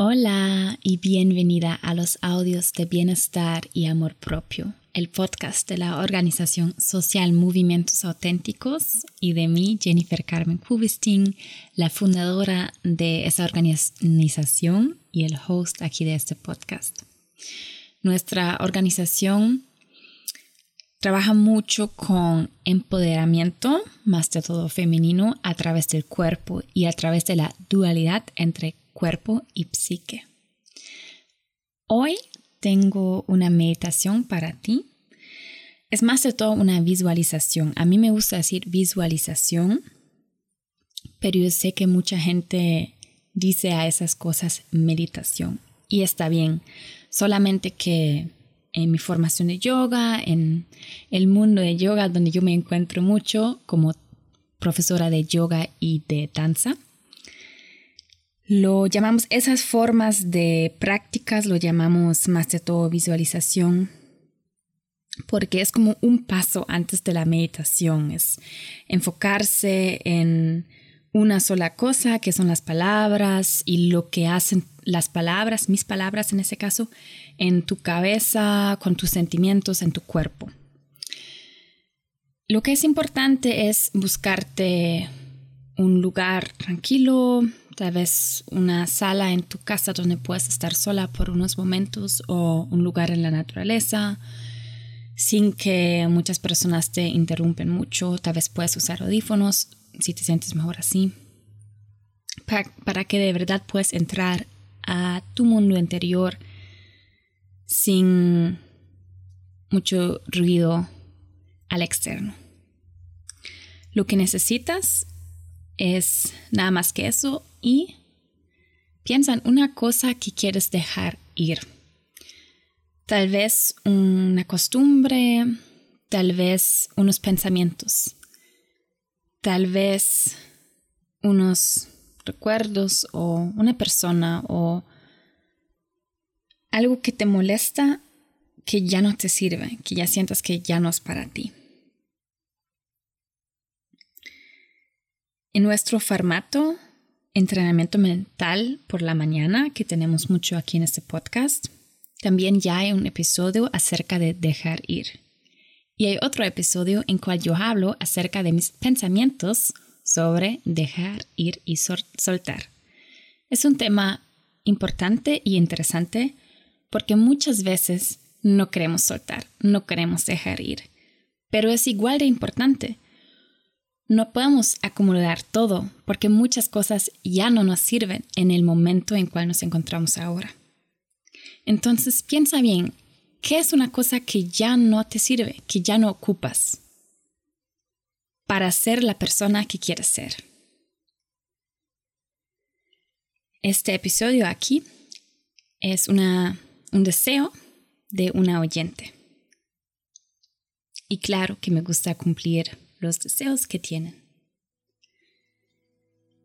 Hola y bienvenida a los audios de bienestar y amor propio, el podcast de la organización social Movimientos Auténticos y de mí, Jennifer Carmen Kubistin, la fundadora de esa organización y el host aquí de este podcast. Nuestra organización trabaja mucho con empoderamiento, más de todo femenino, a través del cuerpo y a través de la dualidad entre cuerpo y psique. Hoy tengo una meditación para ti. Es más de todo una visualización. A mí me gusta decir visualización, pero yo sé que mucha gente dice a esas cosas meditación. Y está bien, solamente que en mi formación de yoga, en el mundo de yoga donde yo me encuentro mucho como profesora de yoga y de danza, lo llamamos, esas formas de prácticas lo llamamos más de todo visualización, porque es como un paso antes de la meditación, es enfocarse en una sola cosa, que son las palabras y lo que hacen las palabras, mis palabras en ese caso, en tu cabeza, con tus sentimientos, en tu cuerpo. Lo que es importante es buscarte un lugar tranquilo, tal vez una sala en tu casa donde puedes estar sola por unos momentos o un lugar en la naturaleza sin que muchas personas te interrumpen mucho. Tal vez puedes usar audífonos si te sientes mejor así. Para, para que de verdad puedas entrar a tu mundo interior sin mucho ruido al externo. Lo que necesitas es nada más que eso y piensa en una cosa que quieres dejar ir. Tal vez una costumbre, tal vez unos pensamientos, tal vez unos recuerdos o una persona o algo que te molesta que ya no te sirve, que ya sientas que ya no es para ti. En nuestro formato entrenamiento mental por la mañana, que tenemos mucho aquí en este podcast. También ya hay un episodio acerca de dejar ir. Y hay otro episodio en cual yo hablo acerca de mis pensamientos sobre dejar ir y soltar. Es un tema importante y interesante porque muchas veces no queremos soltar, no queremos dejar ir. Pero es igual de importante no podemos acumular todo porque muchas cosas ya no nos sirven en el momento en cual nos encontramos ahora. Entonces piensa bien, ¿qué es una cosa que ya no te sirve, que ya no ocupas para ser la persona que quieres ser? Este episodio aquí es una, un deseo de una oyente. Y claro que me gusta cumplir los deseos que tienen.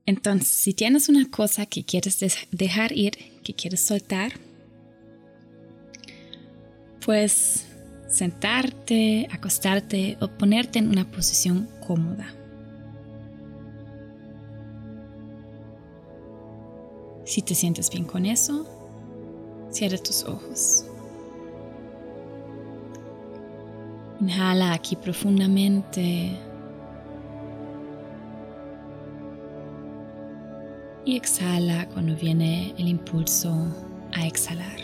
Entonces, si tienes una cosa que quieres dejar ir, que quieres soltar, pues sentarte, acostarte o ponerte en una posición cómoda. Si te sientes bien con eso, cierra tus ojos. Inhala aquí profundamente. Y exhala cuando viene el impulso a exhalar.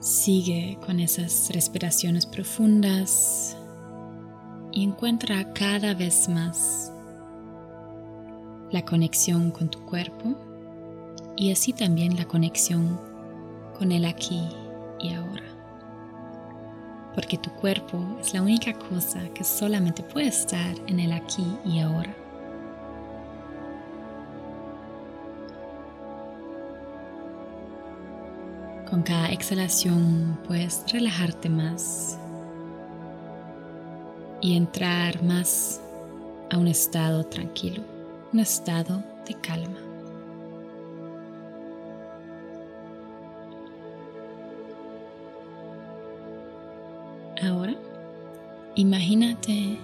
Sigue con esas respiraciones profundas y encuentra cada vez más la conexión con tu cuerpo y así también la conexión con el aquí y ahora. Porque tu cuerpo es la única cosa que solamente puede estar en el aquí y ahora. Con cada exhalación puedes relajarte más y entrar más a un estado tranquilo, un estado de calma. Ahora, imagínate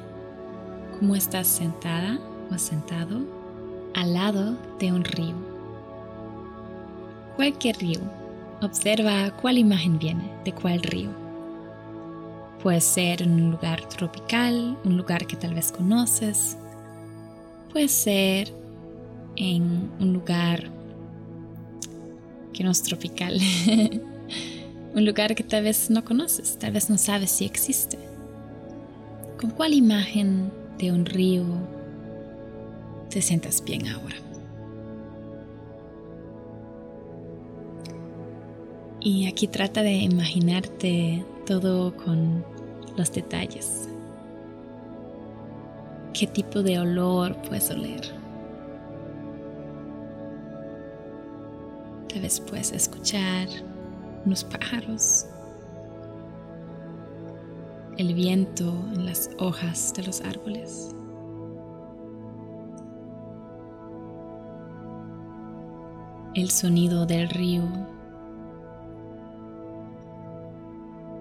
cómo estás sentada o sentado al lado de un río. Cualquier río. Observa cuál imagen viene de cuál río. Puede ser en un lugar tropical, un lugar que tal vez conoces. Puede ser en un lugar que no es tropical. un lugar que tal vez no conoces, tal vez no sabes si existe. ¿Con cuál imagen de un río te sientas bien ahora? Y aquí trata de imaginarte todo con los detalles. ¿Qué tipo de olor puedes oler? Tal vez puedes escuchar unos pájaros, el viento en las hojas de los árboles. El sonido del río,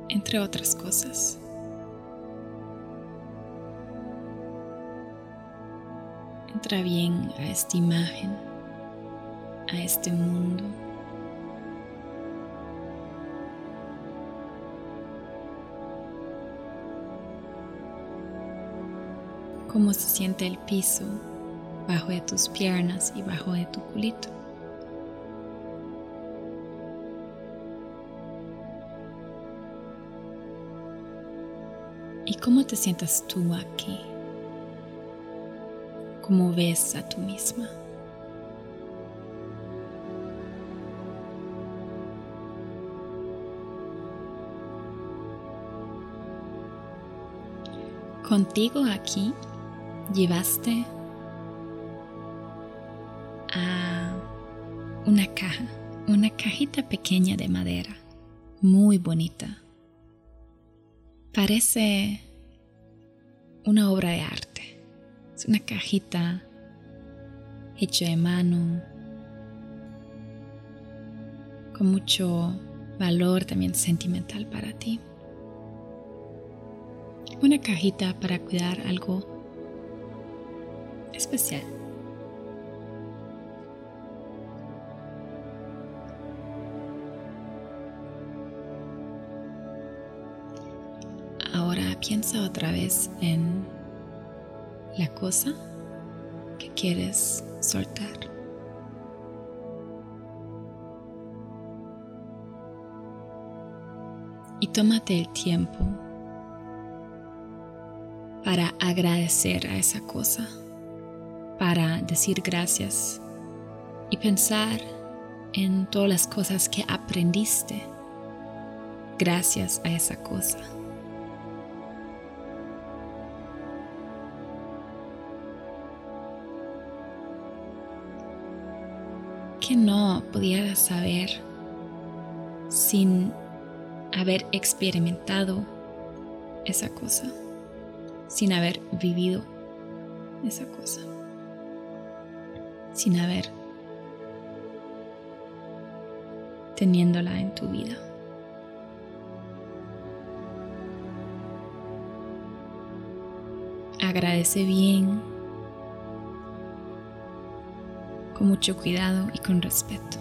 entre otras cosas. Entra bien a esta imagen, a este mundo. Cómo se siente el piso bajo de tus piernas y bajo de tu culito. ¿Y cómo te sientas tú aquí? ¿Cómo ves a tú misma? Contigo aquí llevaste a una caja, una cajita pequeña de madera, muy bonita. Parece una obra de arte. Es una cajita hecha de mano, con mucho valor también sentimental para ti. Una cajita para cuidar algo especial. Ahora piensa otra vez en la cosa que quieres soltar. Y tómate el tiempo para agradecer a esa cosa para decir gracias y pensar en todas las cosas que aprendiste gracias a esa cosa. que no pudieras saber sin haber experimentado esa cosa, sin haber vivido esa cosa sin haber teniéndola en tu vida. Agradece bien, con mucho cuidado y con respeto.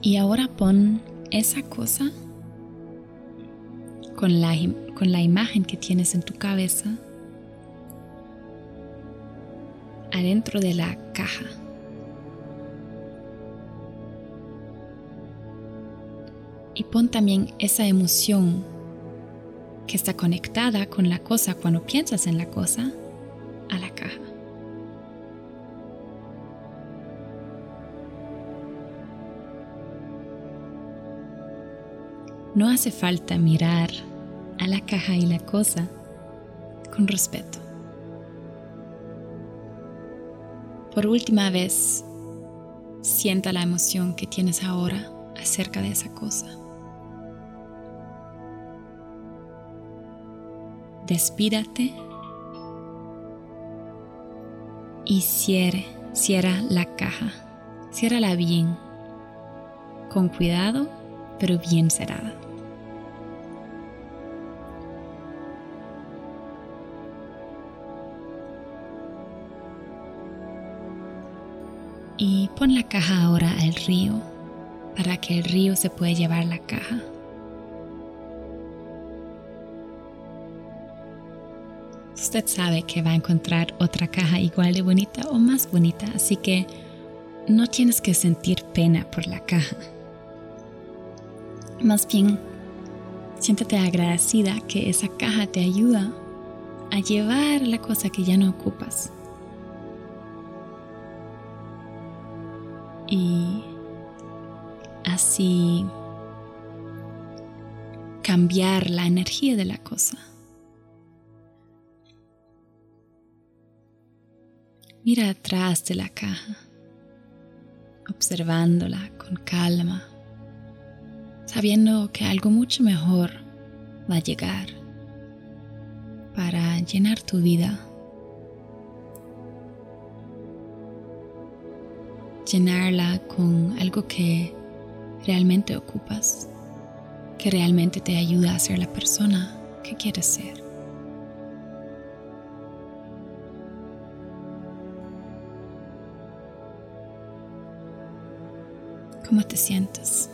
Y ahora pon esa cosa con la, con la imagen que tienes en tu cabeza adentro de la caja. Y pon también esa emoción que está conectada con la cosa cuando piensas en la cosa a la caja. No hace falta mirar a la caja y la cosa con respeto. Por última vez, sienta la emoción que tienes ahora acerca de esa cosa. Despídate y cierre, cierra la caja. Ciérrala bien, con cuidado pero bien cerrada. Y pon la caja ahora al río para que el río se pueda llevar la caja. Usted sabe que va a encontrar otra caja igual de bonita o más bonita, así que no tienes que sentir pena por la caja. Más bien, siéntate agradecida que esa caja te ayuda a llevar la cosa que ya no ocupas. Y así cambiar la energía de la cosa. Mira atrás de la caja, observándola con calma, sabiendo que algo mucho mejor va a llegar para llenar tu vida, llenarla con algo que realmente ocupas, que realmente te ayuda a ser la persona que quieres ser. ¿Cómo te sientes?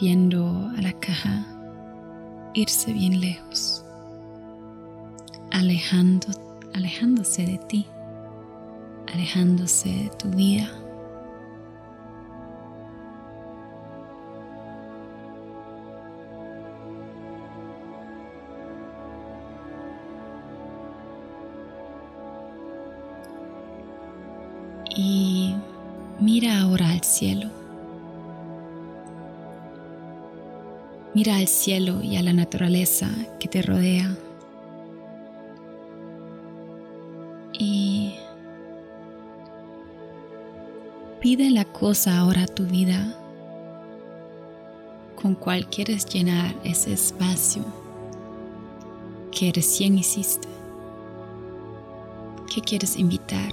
Viendo a la caja irse bien lejos, alejando, alejándose de ti, alejándose de tu vida. y mira ahora al cielo. Mira al cielo y a la naturaleza que te rodea. Pide la cosa ahora a tu vida con cual quieres llenar ese espacio que recién hiciste. ¿Qué quieres invitar?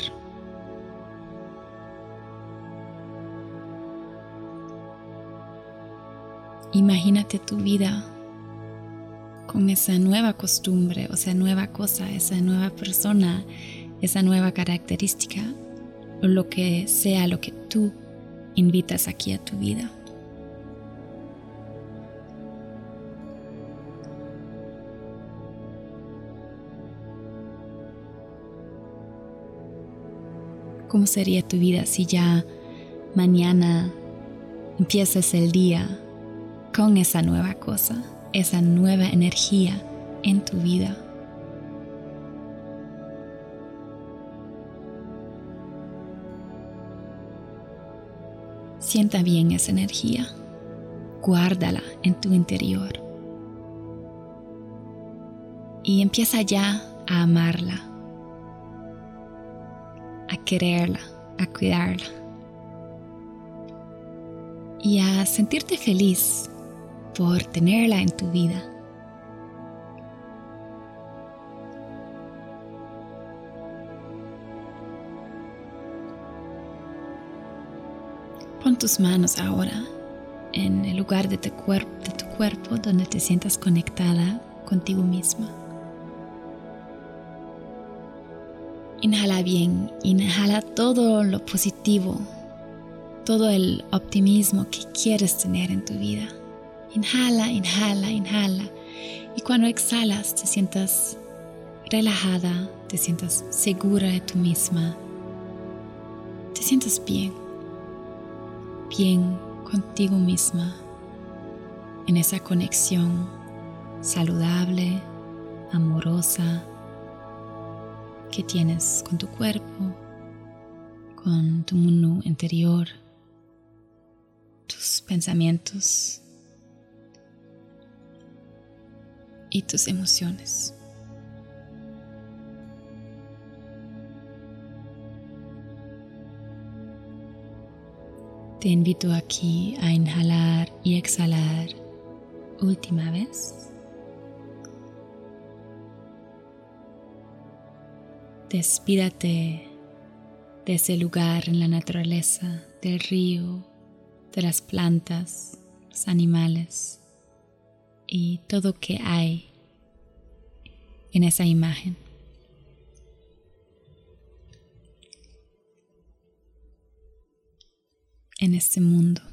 Imagínate tu vida con esa nueva costumbre, o esa nueva cosa, esa nueva persona, esa nueva característica, o lo que sea lo que tú invitas aquí a tu vida. ¿Cómo sería tu vida si ya mañana empiezas el día con esa nueva cosa, esa nueva energía en tu vida. Sienta bien esa energía, guárdala en tu interior y empieza ya a amarla, a quererla, a cuidarla y a sentirte feliz por tenerla en tu vida. Tus manos ahora en el lugar de tu, de tu cuerpo donde te sientas conectada contigo misma. Inhala bien, inhala todo lo positivo, todo el optimismo que quieres tener en tu vida. Inhala, inhala, inhala. Y cuando exhalas te sientas relajada, te sientas segura de tú misma. Te sientas bien, bien contigo misma, en esa conexión saludable, amorosa que tienes con tu cuerpo, con tu mundo interior, tus pensamientos y tus emociones. Te invito aquí a inhalar y exhalar última vez. Despídate de ese lugar en la naturaleza, del río, de las plantas, los animales y todo que hay en esa imagen. En este mundo.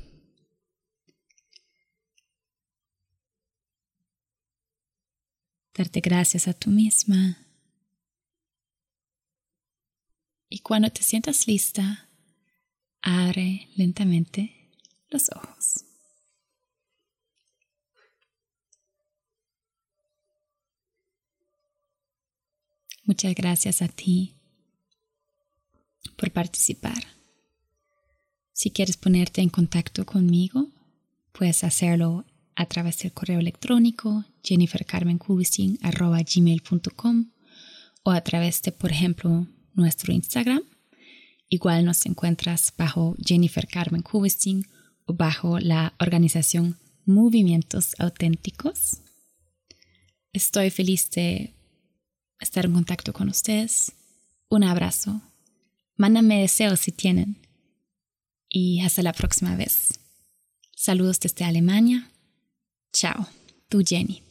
Darte gracias a tú misma. Y cuando te sientas lista, abre lentamente los ojos. Muchas gracias a ti por participar. Si quieres ponerte en contacto conmigo, puedes hacerlo a través del correo electrónico jennifercarmencubicin.com o a través de, por ejemplo, nuestro Instagram. Igual nos encuentras bajo Jennifer Carmen Kubistin o bajo la organización Movimientos Auténticos. Estoy feliz de estar en contacto con ustedes. Un abrazo. Mándame deseos si tienen. Y hasta la próxima vez. Saludos desde Alemania. Chao, tu Jenny.